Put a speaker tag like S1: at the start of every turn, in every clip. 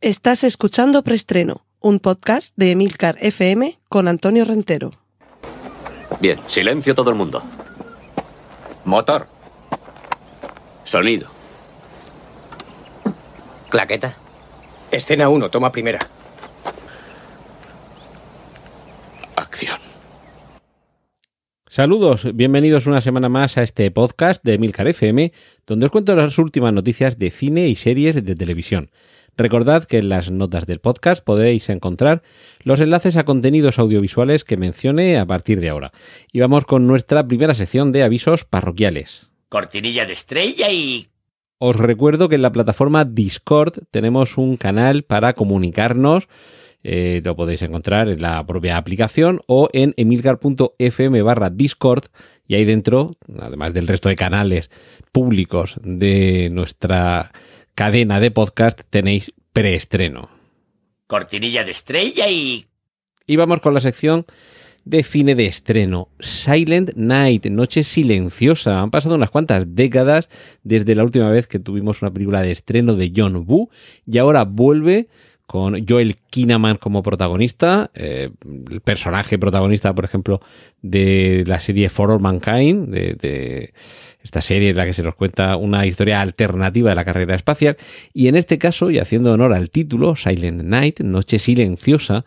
S1: Estás escuchando Preestreno, un podcast de Emilcar FM con Antonio Rentero.
S2: Bien, silencio todo el mundo.
S3: Motor.
S2: Sonido.
S4: Claqueta.
S3: Escena 1, toma primera.
S2: Acción.
S5: Saludos, bienvenidos una semana más a este podcast de Milcar FM, donde os cuento las últimas noticias de cine y series de televisión. Recordad que en las notas del podcast podéis encontrar los enlaces a contenidos audiovisuales que mencione a partir de ahora. Y vamos con nuestra primera sección de avisos parroquiales.
S4: Cortinilla de estrella y...
S5: Os recuerdo que en la plataforma Discord tenemos un canal para comunicarnos eh, lo podéis encontrar en la propia aplicación o en emilcar.fm barra Discord y ahí dentro, además del resto de canales públicos de nuestra cadena de podcast, tenéis preestreno.
S4: Cortinilla de estrella y...
S5: Y vamos con la sección de cine de estreno. Silent Night, Noche Silenciosa. Han pasado unas cuantas décadas desde la última vez que tuvimos una película de estreno de John Woo y ahora vuelve con Joel Kinnaman como protagonista, eh, el personaje protagonista, por ejemplo, de la serie For All Mankind, de, esta serie en la que se nos cuenta una historia alternativa de la carrera espacial, y en este caso, y haciendo honor al título, Silent Night, Noche Silenciosa,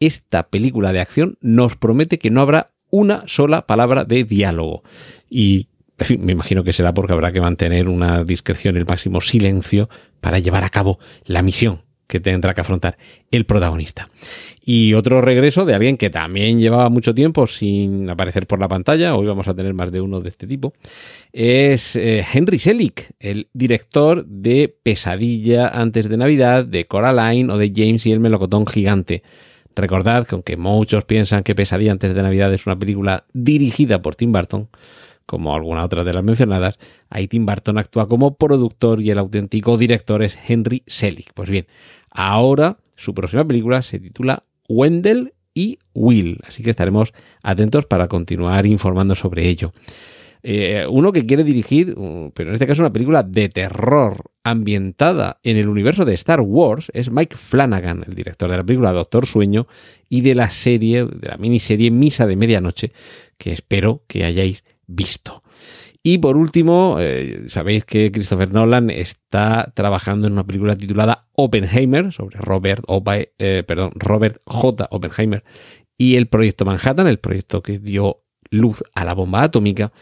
S5: esta película de acción nos promete que no habrá una sola palabra de diálogo. Y en fin, me imagino que será porque habrá que mantener una discreción, el máximo silencio para llevar a cabo la misión que tendrá que afrontar el protagonista. Y otro regreso de alguien que también llevaba mucho tiempo sin aparecer por la pantalla, hoy vamos a tener más de uno de este tipo, es eh, Henry Selick, el director de Pesadilla antes de Navidad, de Coraline o de James y el melocotón gigante. Recordad que aunque muchos piensan que Pesadilla antes de Navidad es una película dirigida por Tim Burton, como alguna otra de las mencionadas, ahí Tim Burton actúa como productor y el auténtico director es Henry Selick. Pues bien, ahora su próxima película se titula Wendell y Will, así que estaremos atentos para continuar informando sobre ello. Eh, uno que quiere dirigir, uh, pero en este caso una película de terror ambientada en el universo de Star Wars, es Mike Flanagan, el director de la película Doctor Sueño y de la serie, de la miniserie Misa de Medianoche, que espero que hayáis visto. Y por último, eh, sabéis que Christopher Nolan está trabajando en una película titulada Oppenheimer, sobre Robert, eh, perdón, Robert J. Oppenheimer, y el proyecto Manhattan, el proyecto que dio luz a la bomba atómica.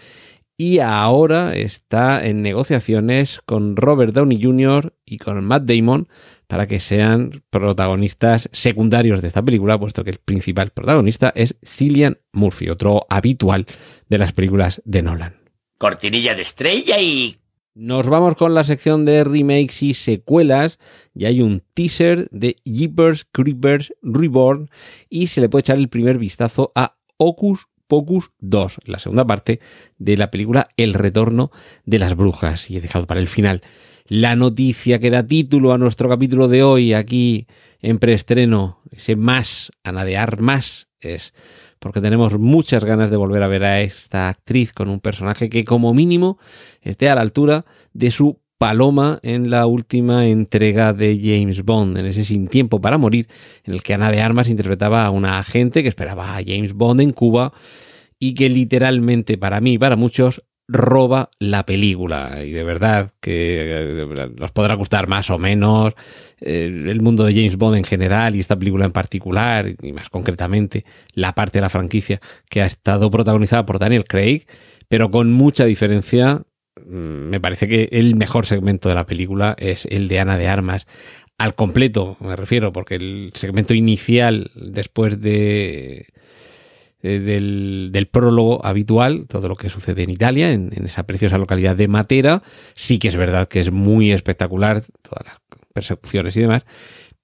S5: Y ahora está en negociaciones con Robert Downey Jr. y con Matt Damon para que sean protagonistas secundarios de esta película, puesto que el principal protagonista es Cillian Murphy, otro habitual de las películas de Nolan.
S4: Cortinilla de estrella y...
S5: Nos vamos con la sección de remakes y secuelas. Ya hay un teaser de Jeepers Creepers Reborn y se le puede echar el primer vistazo a Ocus Pocus 2, la segunda parte de la película El Retorno de las Brujas. Y he dejado para el final la noticia que da título a nuestro capítulo de hoy aquí en preestreno, ese más, anadear más, es porque tenemos muchas ganas de volver a ver a esta actriz con un personaje que como mínimo esté a la altura de su paloma en la última entrega de James Bond, en ese Sin Tiempo para Morir, en el que Ana de Armas interpretaba a una agente que esperaba a James Bond en Cuba y que literalmente para mí y para muchos roba la película. Y de verdad que eh, nos podrá gustar más o menos eh, el mundo de James Bond en general y esta película en particular, y más concretamente la parte de la franquicia que ha estado protagonizada por Daniel Craig, pero con mucha diferencia. Mm, me parece que el mejor segmento de la película es el de Ana de Armas. Al completo, me refiero, porque el segmento inicial, después de eh, del, prólogo habitual, todo lo que sucede en Italia, en, esa preciosa localidad de Matera. Sí que es verdad que es muy espectacular, todas las persecuciones y demás,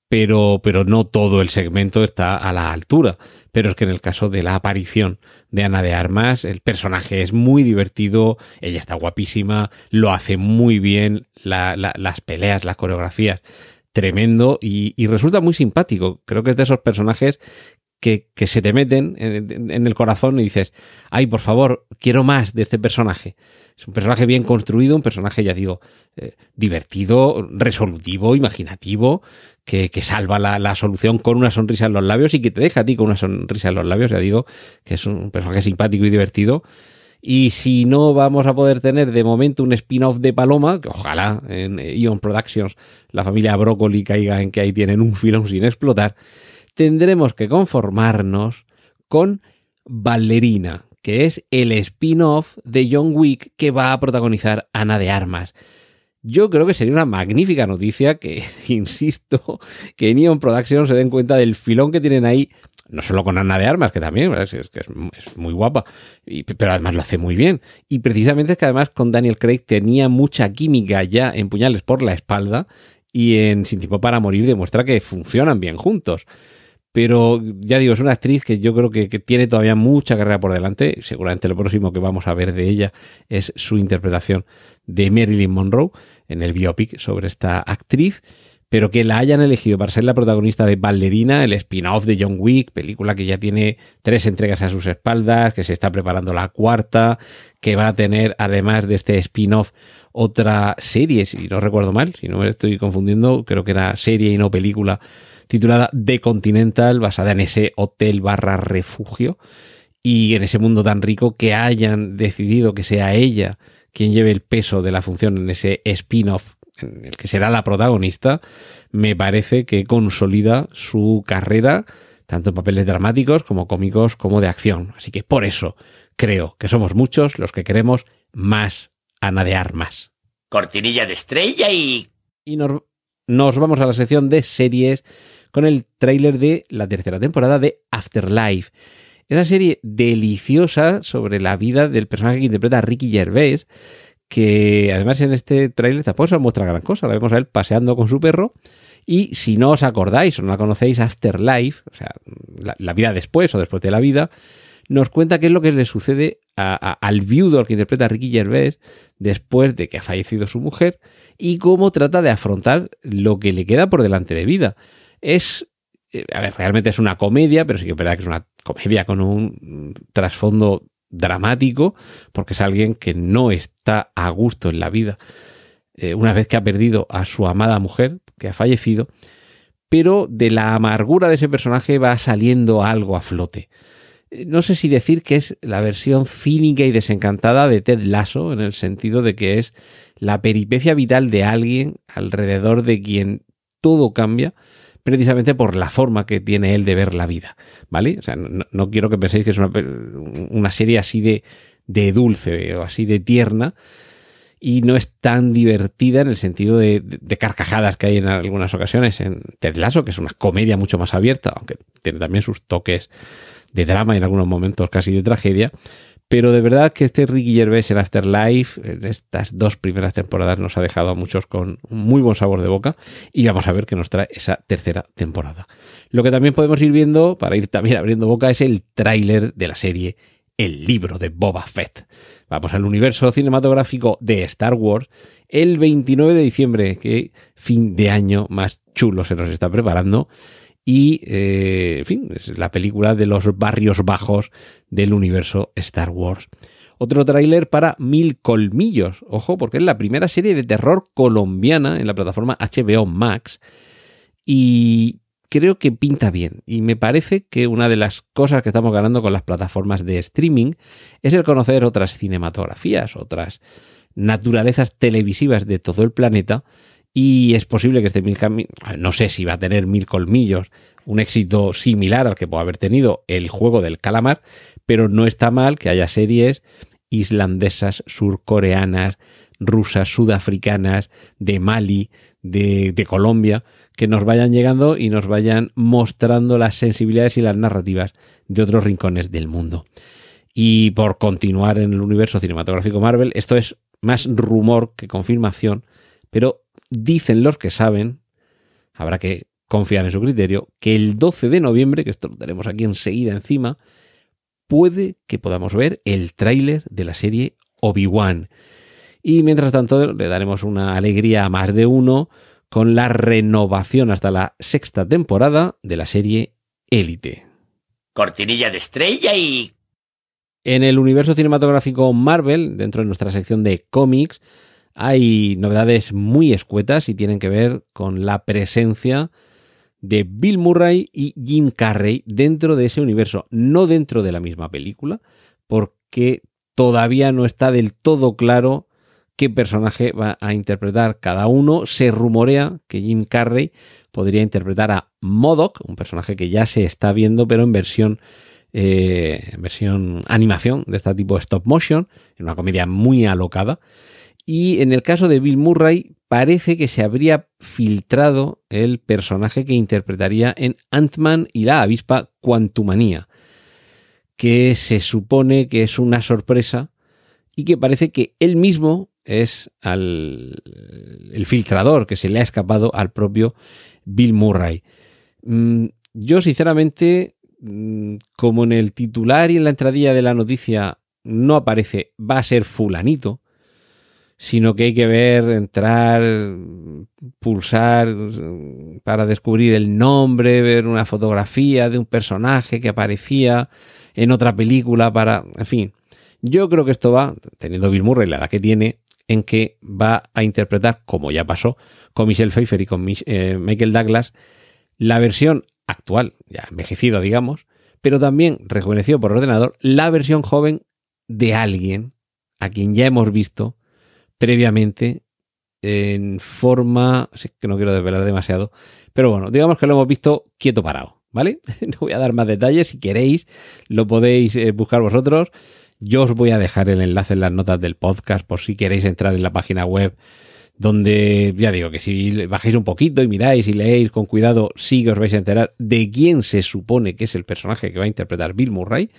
S5: pero, pero no todo el segmento está a la altura. Pero es que en el caso de la aparición de Ana de Armas, el personaje es muy divertido, ella está guapísima, lo hace muy bien, las peleas, las coreografías, tremendo y, resulta muy simpático. Creo que es de esos personajes que, que se te meten en, en el corazón y dices, ay, por favor, quiero más de este personaje. Es un personaje bien construido, un personaje, ya digo, eh, divertido, resolutivo, imaginativo, que, salva la, la, solución con una sonrisa en los labios y que te deja a ti con una sonrisa en los labios. Ya digo que es un personaje simpático y divertido. Y si no vamos a poder tener de momento un spin-off de Paloma, que ojalá en Ion Productions la familia Broccoli caiga en que ahí tienen un filón sin explotar, tendremos que conformarnos con Ballerina, que es el spin-off de John Wick que va a protagonizar Ana de Armas. Yo creo que sería una magnífica noticia que, insisto, que Neon Productions se den cuenta del filón que tienen ahí, no solo con Ana de Armas, que también es, es, muy guapa, y, pero además lo hace muy bien. Y precisamente es que además con Daniel Craig tenía mucha química ya en Puñales por la espalda y en Sin Tiempo para Morir demuestra que funcionan bien juntos. Pero ya digo, es una actriz que yo creo que, tiene todavía mucha carrera por delante. Seguramente lo próximo que vamos a ver de ella es su interpretación de Marilyn Monroe en el biopic sobre esta actriz. Pero que la hayan elegido para ser la protagonista de Ballerina, el spin-off de John Wick, película que ya tiene tres entregas a sus espaldas, que se está preparando la cuarta, que va a tener, además de este spin-off, otra serie, si no recuerdo mal, si no me estoy confundiendo, creo que era serie y no película titulada The Continental, basada en ese hotel barra refugio y en ese mundo tan rico que hayan decidido que sea ella quien lleve el peso de la función en ese spin-off en el que será la protagonista, me parece que consolida su carrera tanto en papeles dramáticos como cómicos como de acción. Así que por eso creo que somos muchos los que queremos más Ana de Armas.
S4: Cortinilla de estrella y...
S5: Y nos, nos vamos a la sección de series con el tráiler de la tercera temporada de Afterlife. Esa serie deliciosa sobre la vida del personaje que interpreta Ricky Gervais, que además en este tráiler tampoco se muestra gran cosa. La vemos a él paseando con su perro. Y si no os acordáis o no la conocéis, Afterlife, o sea, la, vida después o después de la vida, nos cuenta qué es lo que le sucede a, al viudo al que interpreta a Ricky Gervais después de que ha fallecido su mujer y cómo trata de afrontar lo que le queda por delante de vida. Es, eh, a ver, realmente es una comedia, pero sí que es verdad que es una comedia con un trasfondo dramático, porque es alguien que no está a gusto en la vida eh, una vez que ha perdido a su amada mujer, que ha fallecido, pero de la amargura de ese personaje va saliendo algo a flote. Eh, no sé si decir que es la versión cínica y desencantada de Ted Lasso, en el sentido de que es la peripecia vital de alguien alrededor de quien todo cambia, precisamente por la forma que tiene él de ver la vida, ¿vale? O sea, no, quiero que penséis que es una, una serie así de, de, dulce o así de tierna y no es tan divertida en el sentido de, de, de, carcajadas que hay en algunas ocasiones en Ted Lasso, que es una comedia mucho más abierta, aunque tiene también sus toques de drama y en algunos momentos casi de tragedia, pero de verdad que este Ricky Gervais en Afterlife, en estas dos primeras temporadas, nos ha dejado a muchos con muy buen sabor de boca y vamos a ver qué nos trae esa tercera temporada. Lo que también podemos ir viendo, para ir también abriendo boca, es el tráiler de la serie El libro de Boba Fett. Vamos al universo cinematográfico de Star Wars el 29 de diciembre, que fin de año más chulo se nos está preparando y, eh, en fin, es la película de los barrios bajos del universo Star Wars. Otro tráiler para Mil Colmillos, ojo, porque es la primera serie de terror colombiana en la plataforma HBO Max. Y creo que pinta bien. Y me parece que una de las cosas que estamos ganando con las plataformas de streaming es el conocer otras cinematografías, otras naturalezas televisivas de todo el planeta y es posible que este mil no sé si va a tener mil colmillos, un éxito similar al que puede haber tenido el juego del calamar, pero no está mal que haya series islandesas, surcoreanas, rusas, sudafricanas, de Mali, de, de, Colombia, que nos vayan llegando y nos vayan mostrando las sensibilidades y las narrativas de otros rincones del mundo. Y por continuar en el universo cinematográfico Marvel, esto es más rumor que confirmación, pero dicen los que saben, habrá que confiar en su criterio, que el 12 de noviembre, que esto lo tenemos aquí enseguida encima, puede que podamos ver el tráiler de la serie Obi-Wan. Y mientras tanto le daremos una alegría a más de uno con la renovación hasta la sexta temporada de la serie Élite.
S4: cortinilla de estrella y...
S5: En el universo cinematográfico Marvel, dentro de nuestra sección de cómics, hay novedades muy escuetas y tienen que ver con la presencia de Bill Murray y Jim Carrey dentro de ese universo, no dentro de la misma película, porque todavía no está del todo claro qué personaje va a interpretar cada uno. Se rumorea que Jim Carrey podría interpretar a Modoc, un personaje que ya se está viendo, pero en versión, eh, versión animación de este tipo de stop motion, en una comedia muy alocada. Y en el caso de Bill Murray, parece que se habría filtrado el personaje que interpretaría en Ant-Man y la avispa Quantumania, que se supone que es una sorpresa y que parece que él mismo es al, el filtrador que se le ha escapado al propio Bill Murray. Mm, yo, sinceramente, mm, como en el titular y en la entradilla de la noticia no aparece, va a ser fulanito, sino que hay que ver, entrar, pulsar para descubrir el nombre, ver una fotografía de un personaje que aparecía en otra película para, en fin. Yo creo que esto va, teniendo Bill Murray la edad que tiene, en que va a interpretar, como ya pasó con Michelle Pfeiffer y con eh, Michael Douglas, la versión actual, ya envejecido, digamos, pero también rejuvenecido por ordenador, la versión joven de alguien a quien ya hemos visto previamente en forma, sí, que no quiero desvelar demasiado, pero bueno, digamos que lo hemos visto quieto parado, ¿vale? No voy a dar más detalles, si queréis lo podéis eh, buscar vosotros. Yo os voy a dejar el enlace en las notas del podcast por si queréis entrar en la página web donde ya digo que si bajáis un poquito y miráis y leéis con cuidado, sí que os vais a enterar de quién se supone que es el personaje que va a interpretar Bill Murray.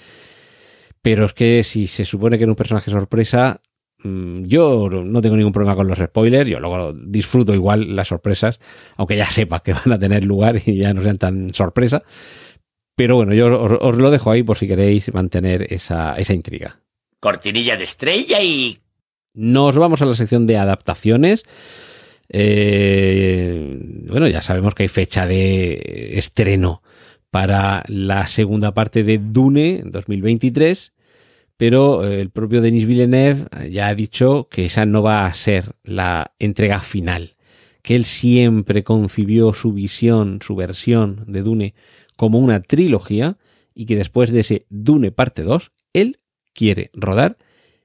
S5: Pero es que si se supone que era un personaje sorpresa, yo no tengo ningún problema con los spoilers, yo luego disfruto igual las sorpresas, aunque ya sepa que van a tener lugar y ya no sean tan sorpresa. Pero bueno, yo os, lo dejo ahí por si queréis mantener esa, esa intriga.
S4: Cortinilla de estrella y...
S5: Nos vamos a la sección de adaptaciones. Eh, bueno, ya sabemos que hay fecha de estreno para la segunda parte de Dune en 2023 pero eh, el propio Denis Villeneuve ya ha dicho que esa no va a ser la entrega final, que él siempre concibió su visión, su versión de Dune como una trilogía y que después de ese Dune parte 2, él quiere rodar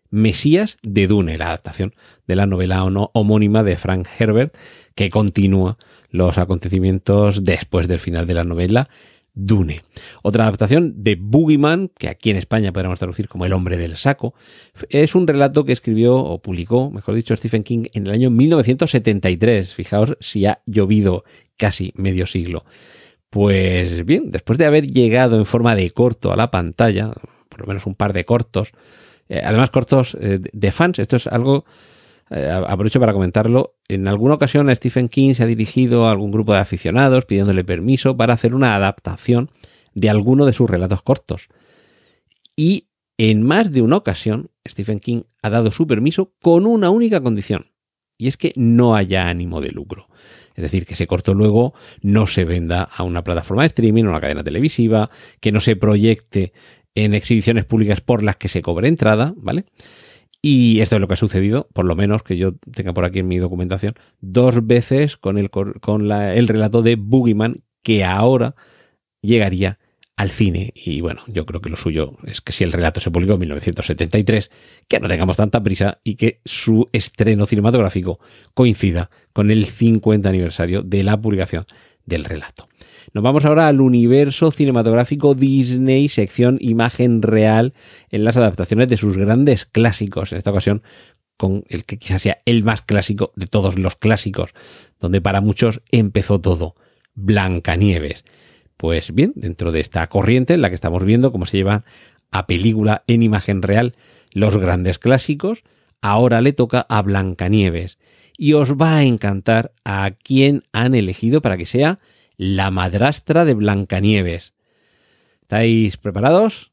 S5: Mesías de Dune, la adaptación de la novela homónima de Frank Herbert, que continúa los acontecimientos después del final de la novela Dune. Otra adaptación de Boogeyman, que aquí en España podríamos traducir como El hombre del saco, es un relato que escribió o publicó, mejor dicho, Stephen King en el año 1973. Fijaos si ha llovido casi medio siglo. Pues bien, después de haber llegado en forma de corto a la pantalla, por lo menos un par de cortos, eh, además cortos eh, de fans, esto es algo eh, aprovecho para comentarlo, en alguna ocasión a Stephen King se ha dirigido a algún grupo de aficionados pidiéndole permiso para hacer una adaptación de alguno de sus relatos cortos. Y en más de una ocasión, Stephen King ha dado su permiso con una única condición, y es que no haya ánimo de lucro. Es decir, que ese corto luego no se venda a una plataforma de streaming o una cadena televisiva, que no se proyecte en exhibiciones públicas por las que se cobre entrada, ¿vale? Y esto es lo que ha sucedido, por lo menos que yo tenga por aquí en mi documentación, dos veces con el, con el relato de Boogeyman que ahora llegaría al cine. Y bueno, yo creo que lo suyo es que si el relato se publicó en 1973, que no tengamos tanta prisa y que su estreno cinematográfico coincida con el 50 aniversario de la publicación del relato. Nos vamos ahora al universo cinematográfico Disney, sección imagen real en las adaptaciones de sus grandes clásicos. En esta ocasión con el que quizás sea el más clásico de todos los clásicos, donde para muchos empezó todo, Blancanieves. Pues bien, dentro de esta corriente en la que estamos viendo cómo se llevan a película en imagen real los grandes clásicos, ahora le toca a Blancanieves. Y os va a encantar a quién han elegido para que sea la madrastra de Blancanieves. ¿Estáis preparados?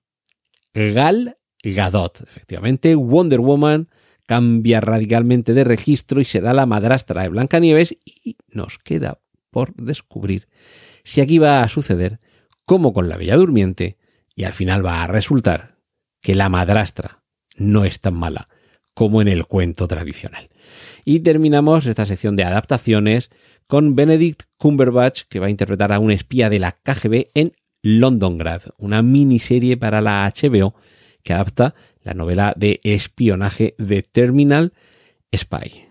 S5: Gal Gadot. Efectivamente, Wonder Woman cambia radicalmente de registro y será la madrastra de Blancanieves y nos queda por descubrir si aquí va a suceder, como con la Bella Durmiente, Y al final va a resultar que la madrastra no es tan mala como en el cuento tradicional. Y terminamos esta sección de adaptaciones con Benedict Cumberbatch, que va a interpretar a un espía de la KGB en Londongrad, una miniserie para la HBO que adapta la novela de espionaje de Terminal Spy.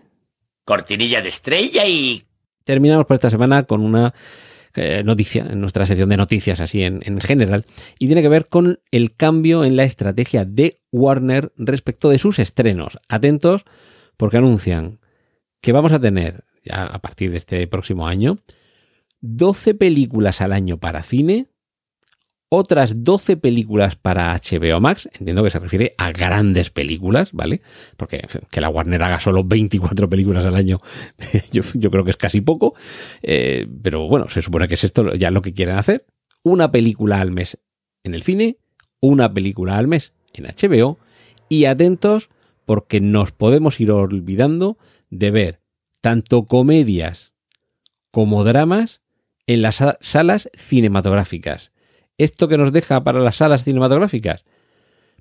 S4: Cortinilla de estrella y...
S5: Terminamos por esta semana con una eh, noticia, en nuestra sección de noticias así en, en general, y tiene que ver con el cambio en la estrategia de Warner respecto de sus estrenos. Atentos porque anuncian que vamos a tener, ya a partir de este próximo año, 12 películas al año para cine, otras 12 películas para HBO Max. Entiendo que se refiere a grandes películas, ¿vale? Porque que la Warner haga solo 24 películas al año, yo, creo que es casi poco. Eh, pero bueno, se supone que es esto ya lo que quieren hacer. Una película al mes en el cine, una película al mes en HBO. Y atentos porque nos podemos ir olvidando de ver tanto comedias como dramas en las salas cinematográficas ¿Esto que nos deja para las salas cinematográficas?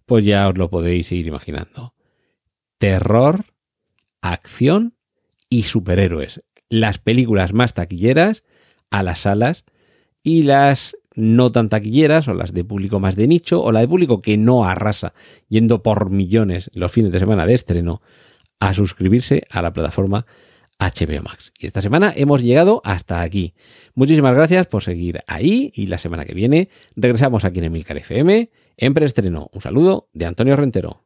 S5: Pues ya os lo podéis ir imaginando. Terror, acción y superhéroes. Las películas más taquilleras a las salas y las no tan taquilleras o las de público más de nicho o la de público que no arrasa yendo por millones los fines de semana de estreno a suscribirse a la plataforma HBO Max. Y esta semana hemos llegado hasta aquí. Muchísimas gracias por seguir ahí y la semana que viene regresamos aquí en Emilcar FM en preestreno. Un saludo de Antonio Rentero.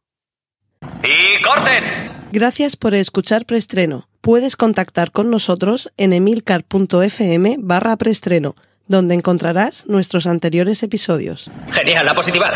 S4: ¡Y corten!
S1: Gracias por escuchar preestreno. Puedes contactar con nosotros en emilcar.fm barra preestreno, donde encontrarás nuestros anteriores episodios.
S4: Genial, a positivar.